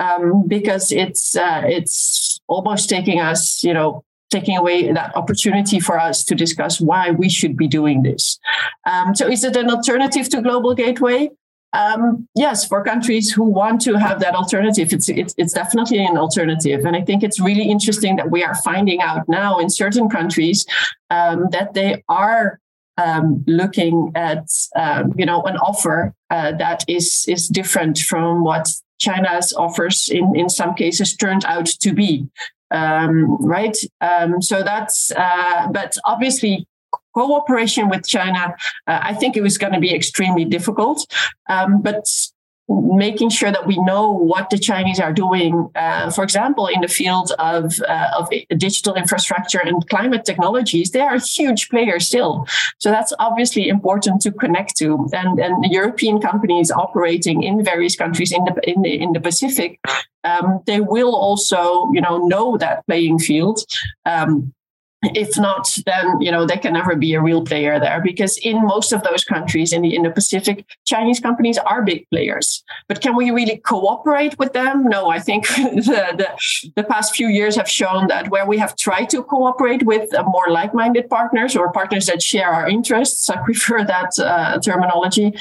um, because it's uh, it's almost taking us, you know, taking away that opportunity for us to discuss why we should be doing this. Um, so, is it an alternative to Global Gateway? Um, yes, for countries who want to have that alternative, it's, it's, it's definitely an alternative, and I think it's really interesting that we are finding out now in certain countries um, that they are um, looking at um, you know an offer uh, that is is different from what China's offers in in some cases turned out to be. Um, right, um, so that's uh, but obviously cooperation with China, uh, I think it was going to be extremely difficult. Um, but making sure that we know what the Chinese are doing, uh, for example, in the field of, uh, of digital infrastructure and climate technologies, they are huge player still. So that's obviously important to connect to. And, and European companies operating in various countries in the, in the, in the Pacific, um, they will also, you know, know that playing field. Um, if not then you know they can never be a real player there because in most of those countries in the indo-pacific chinese companies are big players but can we really cooperate with them no i think (laughs) the, the, the past few years have shown that where we have tried to cooperate with uh, more like-minded partners or partners that share our interests i (laughs) prefer that uh, terminology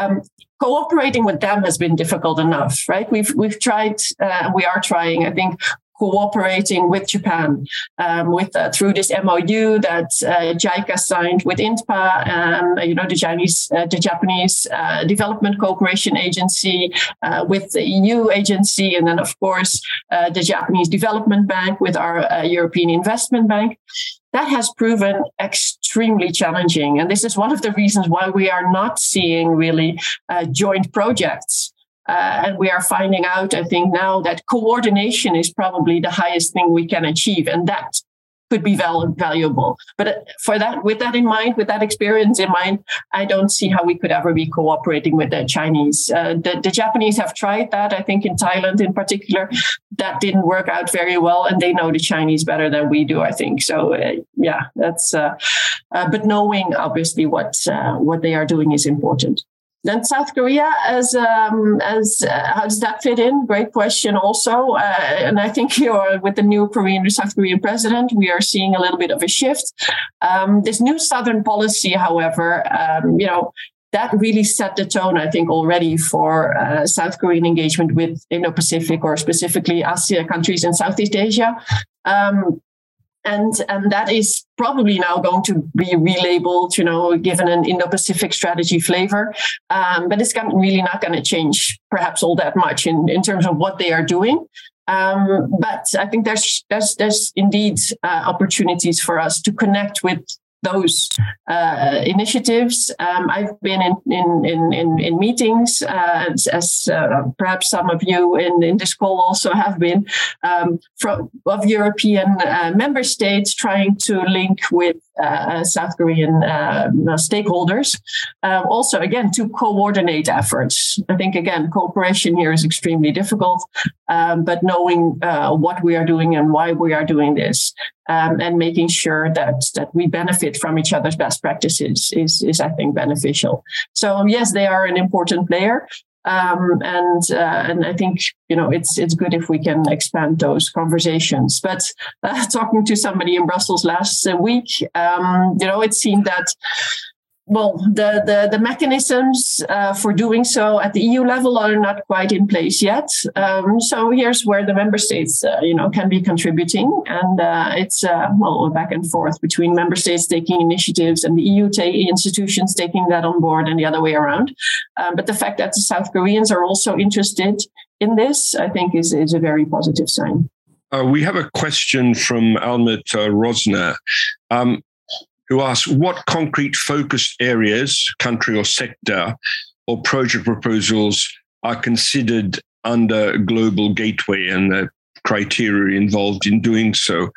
um, cooperating with them has been difficult enough, right? We've we've tried, uh, we are trying. I think cooperating with Japan um, with uh, through this MOU that uh, JICA signed with INTPA, um, you know the Chinese, uh, the Japanese uh, Development Cooperation Agency, uh, with the EU agency, and then of course uh, the Japanese Development Bank with our European Investment Bank. That has proven extremely challenging, and this is one of the reasons why we are not seeing really joint projects Uh, and we are finding out, I think, now that coordination is probably the highest thing we can achieve. And that could be val- valuable. But uh, for that, with that in mind, with that experience in mind, I don't see how we could ever be cooperating with the Chinese. Uh, the, the, Japanese have tried that, I think, in Thailand in particular. That didn't work out very well, and they know the Chinese better than we do, I think. So, uh, yeah, that's. Uh, uh but knowing obviously what what they are doing is important. Then South Korea, as um, as uh, how does that fit in? Great question, also. Uh, and I think (laughs) here with the new Korean, South Korean president, we are seeing a little bit of a shift. Um, this new Southern policy, however, um, you know, that really set the tone, I think, already for uh, South Korean engagement with Indo-Pacific or specifically ASEAN countries in Southeast Asia. Um, and and that is probably now going to be relabeled, you know, given an Indo-Pacific strategy flavor. Um, but it's really not going to change, perhaps all that much in in terms of what they are doing. Um, but I think there's there's there's indeed uh, opportunities for us to connect with those uh, initiatives. Um, I've been in in in in, in meetings, uh, as, as uh, perhaps some of you in, in this call also have been, um, from of European uh, member states trying to link with South Korean um, stakeholders. Um, also, again, to coordinate efforts. I think again, cooperation here is extremely difficult, um, but knowing uh, what we are doing and why we are doing this um, and making sure that that we benefit from each other's best practices is is I think beneficial. So yes, they are an important player. Um, and uh, and I think you know it's it's good if we can expand those conversations. But uh, (laughs) talking to somebody in Brussels last week, um, you know, it seemed that well, the, the, the mechanisms uh, for doing so at the EU level are not quite in place yet. Um, so here's where the member states, uh, you know, can be contributing, and uh, it's uh, well back and forth between member states taking initiatives and the EU institutions taking that on board, and the other way around. Um, but the fact that the South Koreans are also interested in this, I think, is is a very positive sign. Uh, we have a question from Almut uh, Rosner. Um, who asks what concrete focused areas, country or sector, or project proposals are considered under Global Gateway and the criteria involved in doing so.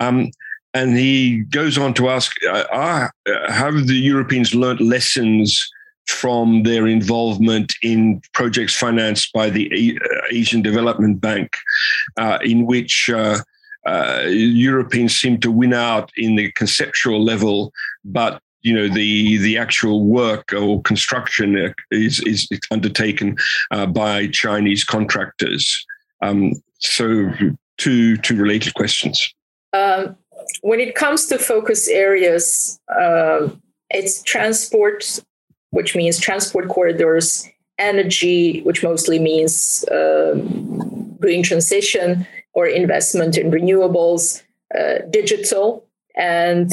Um, and he goes on to ask uh, uh, Have the Europeans learnt lessons from their involvement in projects financed by the uh, Asian Development Bank, uh, in which uh, uh, Europeans seem to win out in the conceptual level, but you know the the actual work or construction is is undertaken uh, by Chinese contractors. Um, so, two two related questions. Um, when it comes to focus areas, uh, it's transport, which means transport corridors, energy, which mostly means um, green transition, or investment in renewables, uh, digital, and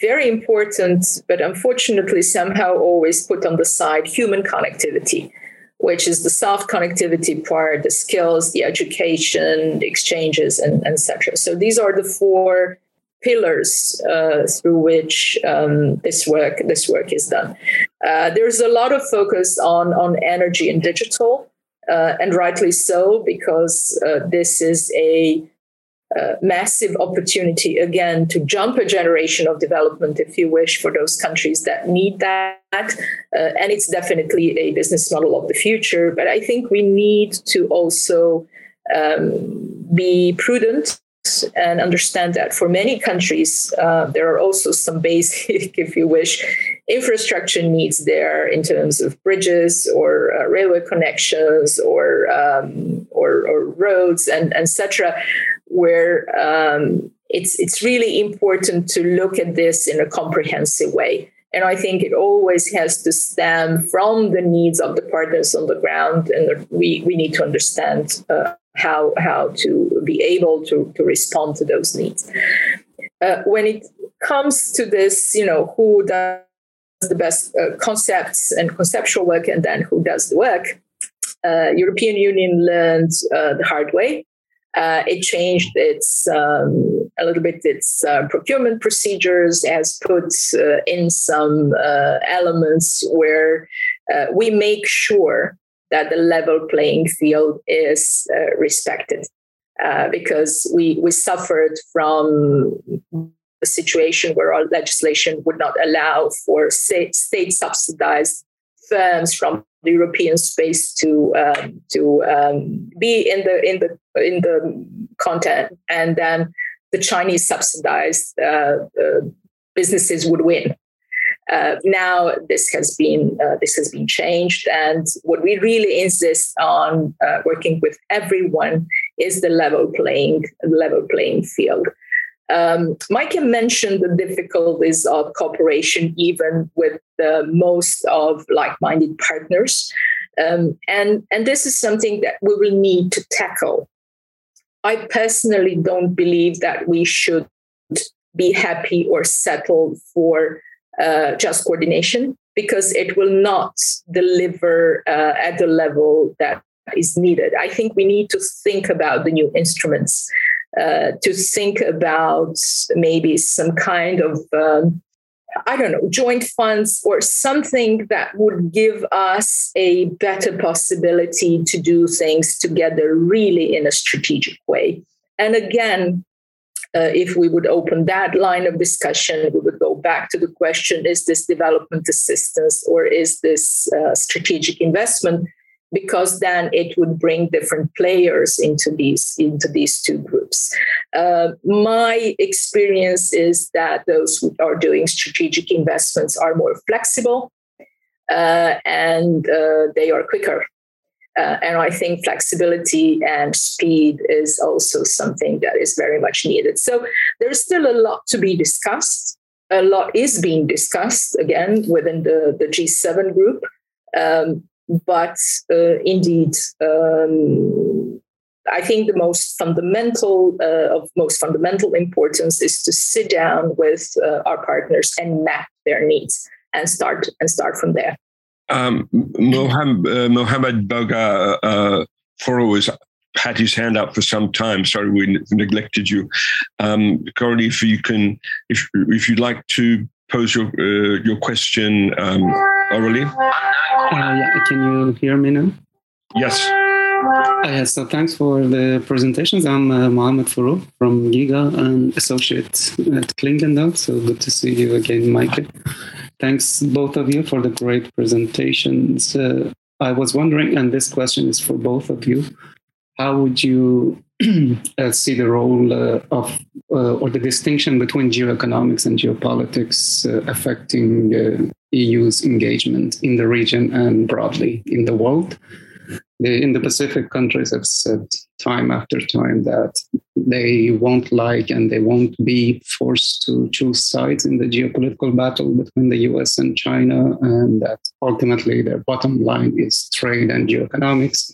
very important, but unfortunately somehow always put on the side, human connectivity, which is the soft connectivity part, the skills, the education, the exchanges, and etc. So these are the four pillars uh, through which um, this work this work is done. Uh, there's a lot of focus on on energy and digital uh, and rightly so, because uh, this is a uh, massive opportunity again to jump a generation of development, if you wish, for those countries that need that. Uh, and it's definitely a business model of the future. But I think we need to also um, be prudent and understand that for many countries, uh, there are also some basic, (laughs) if you wish, infrastructure needs there in terms of bridges or uh, railway connections or, um, or, or roads and etc. Where um, it's it's really important to look at this in a comprehensive way. And I think it always has to stem from the needs of the partners on the ground, and we we need to understand uh, how how to be able to to respond to those needs. Uh, when it comes to this, you know, who does the best uh, concepts and conceptual work, and then who does the work? Uh, European Union learned uh, the hard way. Uh, it changed its um, a little bit its uh, procurement procedures, has put in some elements where we make sure that the level playing field is uh, respected. Uh, because we, we suffered from a situation where our legislation would not allow for state subsidized firms from the European space to um, to um, be in the in the in the content, and then the Chinese subsidized uh, uh, businesses would win. Uh, now this has been uh, this has been changed, and what we really insist on uh, working with everyone is the level playing level playing field. Um, Mike mentioned the difficulties of cooperation, even with the most of like-minded partners, um, and and this is something that we will need to tackle. I personally don't believe that we should be happy or settle for uh, just coordination because it will not deliver uh, at the level that is needed. I think we need to think about the new instruments, uh, to think about maybe some kind of, um, I don't know, joint funds or something that would give us a better possibility to do things together really in a strategic way. And again, uh, if we would open that line of discussion, we would go back to the question is this development assistance or is this uh, strategic investment? Because then it would bring different players into these into these two groups. Uh, my experience is that those who are doing strategic investments are more flexible uh, and uh, they are quicker uh, and I think flexibility and speed is also something that is very much needed. So there's still a lot to be discussed. A lot is being discussed again within the, the G7 group. Um, but uh, indeed, um, I think the most fundamental uh, of most fundamental importance is to sit down with uh, our partners and map their needs and start and start from there. Um, uh, Mohammed Boga uh, has had his hand up for some time. Sorry, we neglected you. Um, if you can, if if you'd like to pose your uh, your question um, orally. Uh, yeah, can you hear me now? Yes. Uh, so thanks for the presentations. I'm uh, Mohammed Furu from Giga and associate at Clingendael. So good to see you again, Michael. Thanks both of you for the great presentations. Uh, I was wondering, and this question is for both of you, how would you (clears throat) uh, see the role uh, of uh, or the distinction between geoeconomics and geopolitics affecting EU's engagement in the region and broadly in the world? The, In the Indo-Pacific countries have said time after time that they won't like and they won't be forced to choose sides in the geopolitical battle between the US and China, and that ultimately their bottom line is trade and geoeconomics.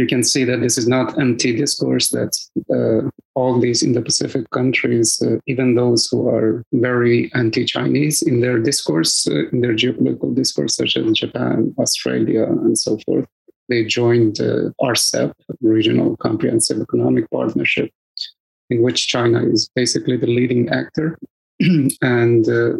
You can see that this is not empty discourse, that uh, all these Indo-Pacific countries, uh, even those who are very anti-Chinese in their discourse, uh, in their geopolitical discourse, such as Japan, Australia, and so forth, they joined uh, RCEP, Regional Comprehensive Economic Partnership, in which China is basically the leading actor, (clears throat) and uh,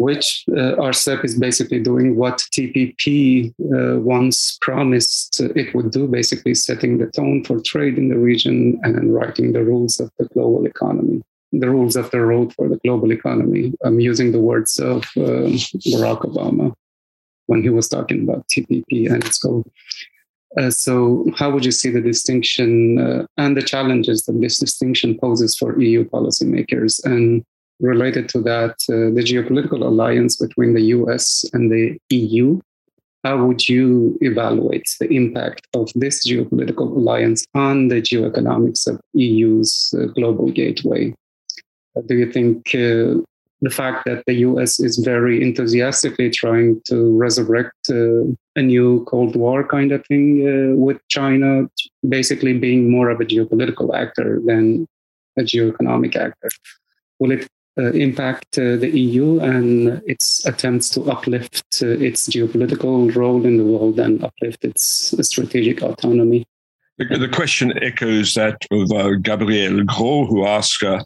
which uh, RCEP is basically doing what TPP uh, once promised it would do, basically setting the tone for trade in the region and writing the rules of the global economy the rules of the road for the global economy. I'm using the words of uh, Barack Obama when he was talking about TPP and its goal. Uh, so, how would you see the distinction uh, and the challenges that this distinction poses for EU policymakers? And related to that, uh, the geopolitical alliance between the US and the EU. How would you evaluate the impact of this geopolitical alliance on the geoeconomics of EU's uh, global gateway? Uh, do you think uh, the fact that the US is very enthusiastically trying to resurrect uh, a new Cold War kind of thing uh, with China, basically being more of a geopolitical actor than a geoeconomic actor. Will it impact uh, the EU and its attempts to uplift uh, its geopolitical role in the world and uplift its strategic autonomy? The, question echoes that of uh, Gabriel Gros, who asked uh,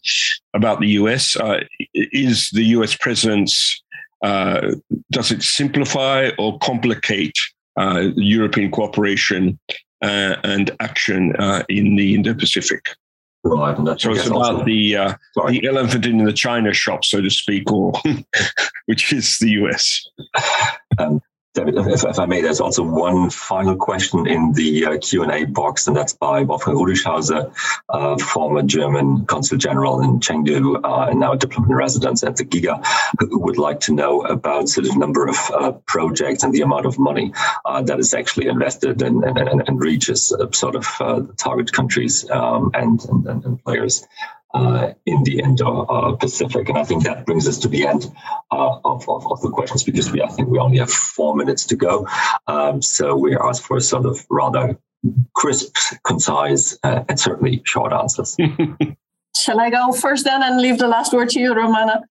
about the US. Uh, is the US presence, uh, does it simplify or complicate uh, European cooperation uh, and action uh, in the Indo-Pacific. Right, so it's about the uh, the elephant in the china shop, so to speak, or (laughs) which is the US. Um, if, if, I may, there's also one final question in the uh, Q&A box, and that's by Wolfgang Rudischhauser, uh, former German consul general in Chengdu uh, and now diplomat in residence at the GIGA, who would like to know about sort of number of uh, projects and the amount of money uh, that is actually invested and, and, and, reaches uh, sort of target countries um, and, and, and players in the Indo-Pacific. And I think that brings us to the end uh, of, of, of, the questions because we I think we only have four minutes to go. Um, so we ask for a sort of rather crisp, concise, uh, and certainly short answers. (laughs) Shall I go first then and leave the last word to you, Romana?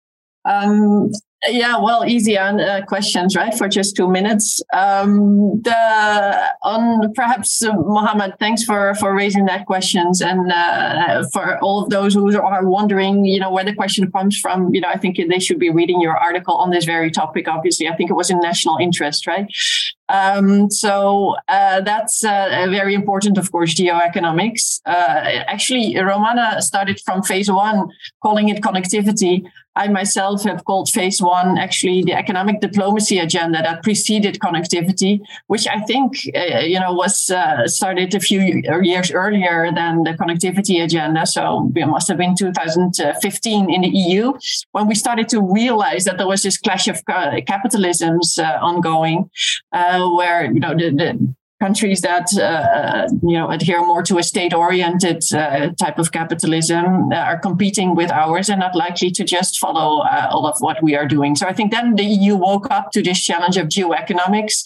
Um, yeah, well, easy on uh, questions, right? For just two minutes. Um, the on perhaps uh, Mohammed, thanks for for raising that questions, and uh, for all of those who are wondering, you know, where the question comes from. You know, I think they should be reading your article on this very topic. Obviously, I think it was in national interest, right? Um, so uh, that's uh, very important, of course, geoeconomics. Uh, actually, Romana started from phase one, calling it connectivity. I myself have called phase one actually the economic diplomacy agenda that preceded connectivity, which I think uh, you know was uh, started a few years earlier than the connectivity agenda. So it must have been 2015 in the EU when we started to realize that there was this clash of capitalisms ongoing uh, where you know countries that uh, you know adhere more to a state-oriented uh, type of capitalism uh, are competing with ours and not likely to just follow uh, all of what we are doing. So I think then the EU woke up to this challenge of geoeconomics.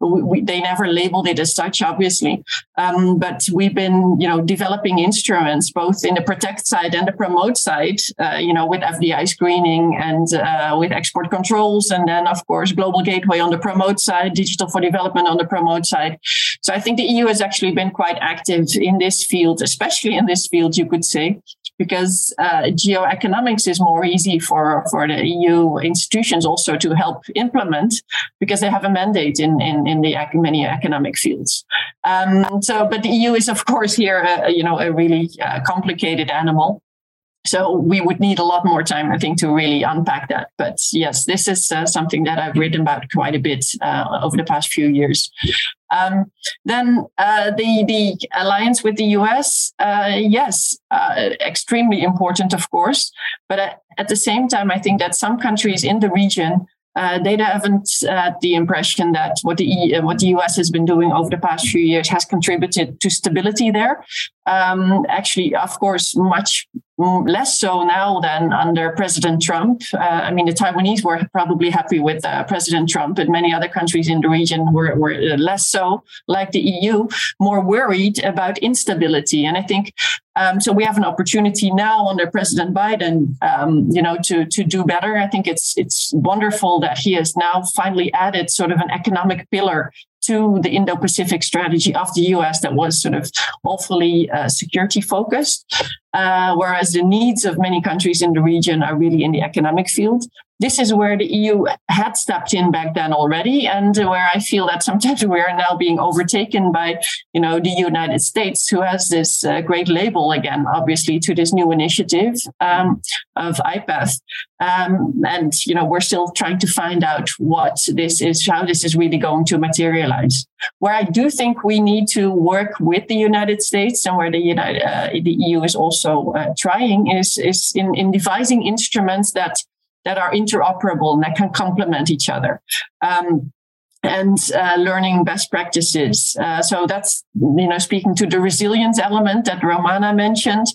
We, we, they never labeled it as such, obviously, um, but we've been you know developing instruments both in the protect side and the promote side. Uh, you know with FDI screening and uh, with export controls, and then of course global gateway on the promote side, digital for development on the promote side. So I think the EU has actually been quite active in this field, especially in this field, you could say, because uh, geoeconomics is more easy for, for the EU institutions also to help implement because they have a mandate in, in, in the many economic fields. Um, so, but the EU is, of course, here, uh, you know, a really uh, complicated animal. So we would need a lot more time, I think, to really unpack that. But yes, this is uh, something that I've written about quite a bit uh, over the past few years. Um, then uh, the the alliance with the US, uh, yes, uh, extremely important, of course. But at, at, the same time, I think that some countries in the region. Uh, they haven't had the impression that what the e, what the US has been doing over the past few years has contributed to stability there. Um, actually, of course, much less so now than under President Trump. Uh, I mean, the Taiwanese were probably happy with uh, President Trump, but many other countries in the region were, were uh, less so, like the EU, more worried about instability. And I think um, so. We have an opportunity now under President Biden, um, you know, to to do better. I think it's it's wonderful that he has now finally added sort of an economic pillar to the Indo Pacific strategy of the US that was sort of awfully uh, security focused, uh, whereas the needs of many countries in the region are really in the economic field this is where the EU had stepped in back then already, and where I feel that sometimes we are now being overtaken by, you know, the United States, who has this uh, great label again, obviously, to this new initiative um, of IPEF. Um, and you know, we're still trying to find out what this is, how this is really going to materialize. Where I do think we need to work with the United States, and where the United, uh, the EU is also uh, trying, is is in in devising instruments that that are interoperable and that can complement each other. Um, and uh, learning best practices. Uh, so that's you know speaking to the resilience element that Romana mentioned.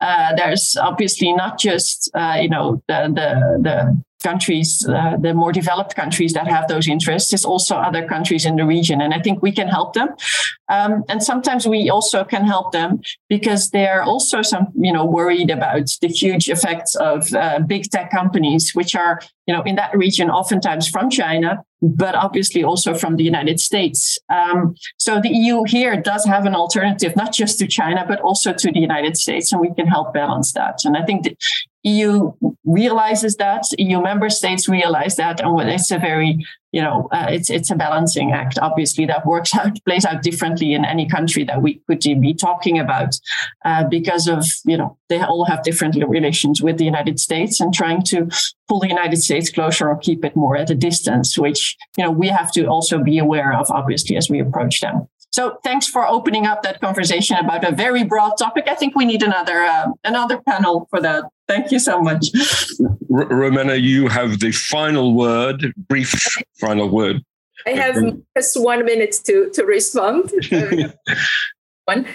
Uh, there's obviously not just uh, you know the the, the countries, uh, the more developed countries that have those interests. There's also other countries in the region, and I think we can help them. Um, and sometimes we also can help them because they are also some, you know, worried about the huge effects of uh, big tech companies, which are, you know, in that region oftentimes from China, but obviously also from the United States. Um, so the EU here does have an alternative, not just to China, but also to the United States, and we can help balance that. And I think that EU realizes that, EU member states realize that, and it's a very, you know, uh, it's it's a balancing act. Obviously, that works out, (laughs) plays out differently in any country that we could be talking about, uh, because of you know they all have different relations with the United States, and trying to pull the United States closer or keep it more at a distance, which you know we have to also be aware of, obviously, as we approach them. So thanks for opening up that conversation about a very broad topic. I think we need another uh, another panel for that. Thank you so much. R- Romana, you have the final word, brief final word. I have just one minute to, to respond. (laughs) (laughs) one.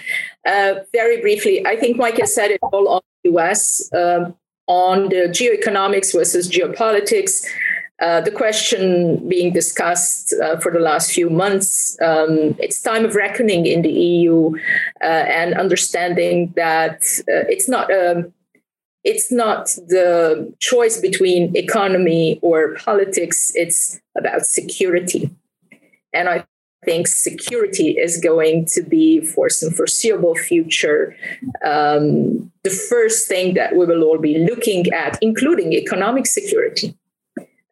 Uh, very briefly, I think Mike has said it all on the US um, on the geoeconomics versus geopolitics. Uh, the question being discussed uh, for the last few months. Um, it's time of reckoning in the EU uh, and understanding that uh, it's not um, it's not the choice between economy or politics. It's about security, and I think security is going to be for some foreseeable future um, the first thing that we will all be looking at, including economic security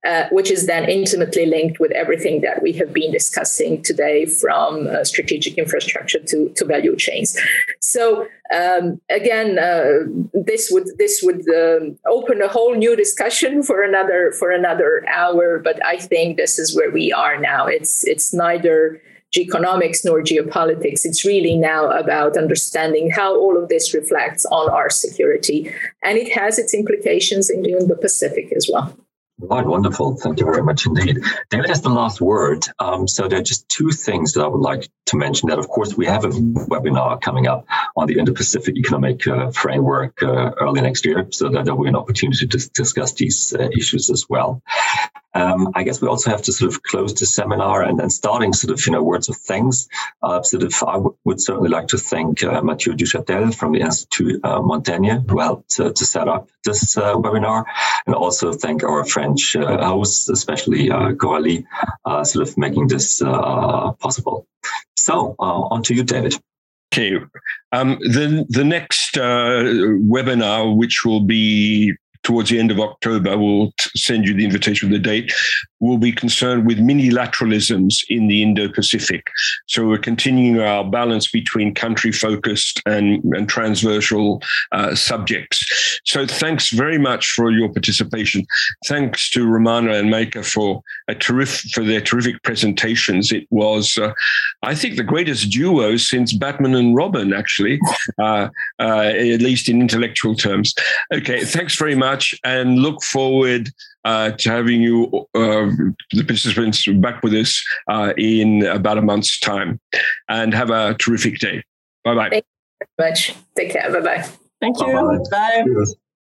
uh, which is then intimately linked with everything that we have been discussing today from uh, strategic infrastructure to, to value chains. So um, again, uh, this would this would um, open a whole new discussion for another for another hour. But I think this is where we are now. It's it's neither geoeconomics nor geopolitics. It's really now about understanding how all of this reflects on our security, and it has its implications in the Pacific as well. Right, wonderful. Thank you very much indeed. David has the last word. Um, so there are just two things that I would like to mention. That, of course, we have a webinar coming up on the Indo-Pacific Economic uh, Framework uh, early next year, so that there will be an opportunity to discuss these uh, issues as well. Um, I guess we also have to sort of close the seminar and then starting sort of, you know, words of thanks. Uh, sort of, I w- would certainly like to thank uh, Mathieu Duchatel from the Institut uh, Montaigne who helped uh, to set up this uh, webinar and also thank our French uh, hosts, especially uh, Coralie, uh, sort of making this possible. So on to you, David. Okay. Um, the, the next webinar, which will be towards the end of October, we'll send you the invitation with the date, will be concerned with minilateralisms in the Indo Pacific. So we're continuing our balance between country focused and, and transversal uh, subjects. So thanks very much for your participation. Thanks to Romana and Maaike for a terrific for their terrific presentations. It was, uh, I think, the greatest duo since Batman and Robin, actually, (laughs) uh, uh at least in intellectual terms. Okay, thanks very much and look forward uh, to having you, uh, the participants, back with us uh, in about a month's time. And have a terrific day. Bye bye. Thank you very much. Take care. Bye bye. Thank you. Bye. Bye.